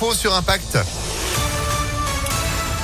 sur Impact.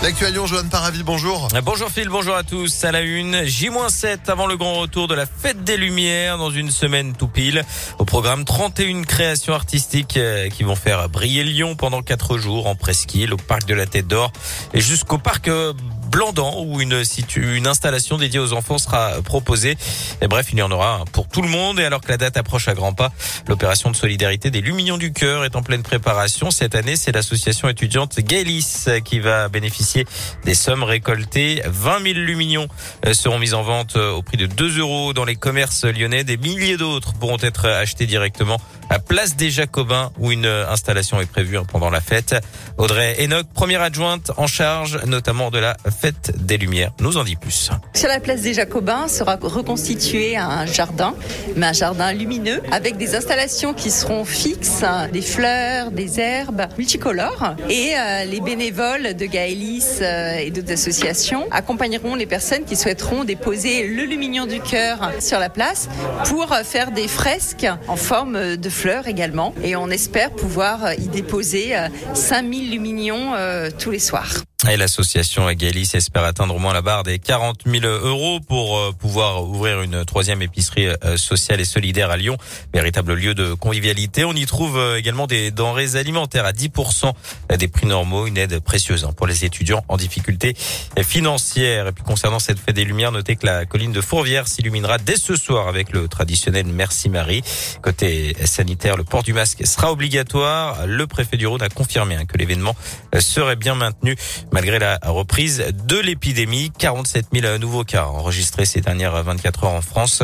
L'actuel Lyon, Joanne Paravis, bonjour. Bonjour Phil, bonjour à tous. À la une, J-7 avant le grand retour de la fête des Lumières dans une semaine tout pile. Au programme, 31 créations artistiques euh, qui vont faire briller Lyon pendant 4 jours en presqu'île, au parc de la Tête d'Or et jusqu'au parc euh, Blandan où une, une installation dédiée aux enfants sera proposée. Et bref, il y en aura pour tout le monde. Et alors que la date approche à grands pas, l'opération de solidarité des Lumignons du Cœur est en pleine préparation. Cette année, c'est l'association étudiante Gaelis qui va bénéficier des sommes récoltées. 20 000 Lumignons euh, seront mis en vente euh, au prix de 2 euros dans les commerces lyonnais. Des milliers d'autres pourront être achetés directement à Place des Jacobins où une installation est prévue pendant la fête. Audrey Enoch, première adjointe en charge notamment de la fête des Lumières, nous en dit plus. Sur la place des Jacobins sera reconstitué un jardin, mais un jardin lumineux avec des installations qui seront fixes, des fleurs, des herbes multicolores et euh, les bénévoles de Gaëlis euh, et d'autres associations accompagneront les personnes qui souhaiteront déposer le lumignon du cœur sur la place pour faire des fresques en forme de fleurs également. Et on espère pouvoir y déposer 5000 euh, luminions euh, tous les soirs. Et l'association Galis espère atteindre au moins la barre des 40 000 euros pour euh, pouvoir ouvrir une troisième épicerie euh, sociale et solidaire à Lyon, véritable lieu de convivialité. On y trouve euh, également des denrées alimentaires à 10% des prix normaux, une aide précieuse hein, pour les étudiants en difficulté financière. Et puis concernant cette fête des Lumières, notez que la colline de Fourvière s'illuminera dès ce soir avec le traditionnel Merci Marie. Côté sanitaire, le port du masque sera obligatoire. Le préfet du Rhône a confirmé hein, que l'événement serait bien maintenu malgré la reprise de l'épidémie. 47 000 nouveaux cas enregistrés ces dernières 24 heures en France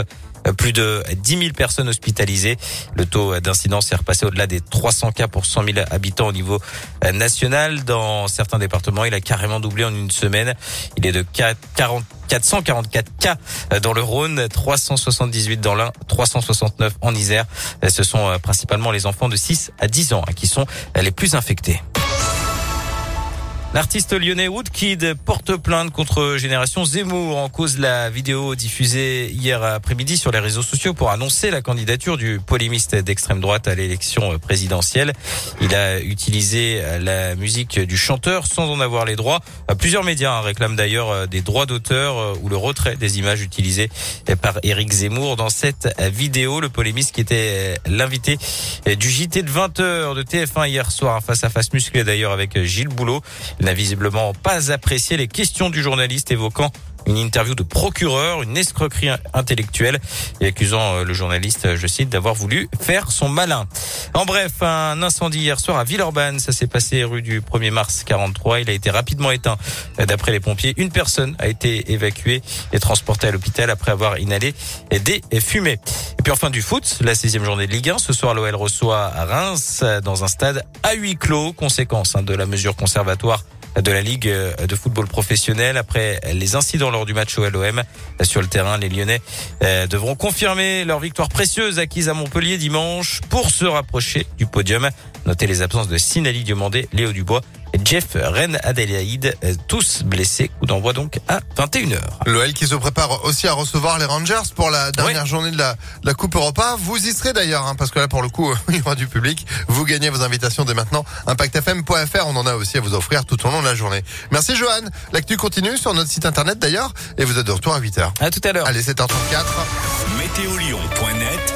plus de 10 000 personnes hospitalisées. Le taux d'incidence est repassé au-delà des 300 cas pour 100 000 habitants au niveau national. Dans certains départements, il a carrément doublé en une semaine. Il est de 40 444 cas dans le Rhône, 378 dans l'Ain, 369 en Isère. Ce sont principalement les enfants de 6 à 10 ans qui sont les plus infectés. L'artiste lyonnais Woodkid porte plainte contre Génération Zemmour en cause de la vidéo diffusée hier après-midi sur les réseaux sociaux pour annoncer la candidature du polémiste d'extrême droite à l'élection présidentielle. Il a utilisé la musique du chanteur sans en avoir les droits. Plusieurs médias réclament d'ailleurs des droits d'auteur ou le retrait des images utilisées par Éric Zemmour dans cette vidéo. Le polémiste qui était l'invité du JT de 20h de TF1 hier soir, face à face musclé d'ailleurs avec Gilles Boulot n'a visiblement pas apprécié les questions du journaliste évoquant une interview de procureur, une escroquerie intellectuelle et accusant euh, le journaliste, je cite, d'avoir voulu faire son malin. En bref, un incendie hier soir à Villeurbanne, ça s'est passé rue du 1er mars 43, il a été rapidement éteint. D'après les pompiers, une personne a été évacuée et transportée à l'hôpital après avoir inhalé des fumées. Et puis enfin du foot, la sixième journée de Ligue 1, ce soir l'OL reçoit à Reims dans un stade à huis clos, conséquence hein, de la mesure conservatoire de la Ligue de football professionnel. Après les incidents lors du match au LOM sur le terrain, les Lyonnais euh, devront confirmer leur victoire précieuse acquise à Montpellier dimanche pour se rapprocher du podium. Notez les absences de Sinali Diomandé, Léo Dubois Jeff Ren Adelaide, euh, tous blessés. Coup d'envoi donc à 21h. L'OL qui se prépare aussi à recevoir les Rangers pour la dernière journée de la, la, Coupe Europa. Vous y serez d'ailleurs, hein, parce que là pour le coup, il y aura du public. Vous gagnez vos invitations dès maintenant. ImpactFM.fr, on en a aussi à vous offrir tout au long de la journée. Merci Johan. L'actu continue sur notre site internet d'ailleurs. Et vous êtes de retour à 8h. À tout à l'heure. Allez, 7h34. Météolion.net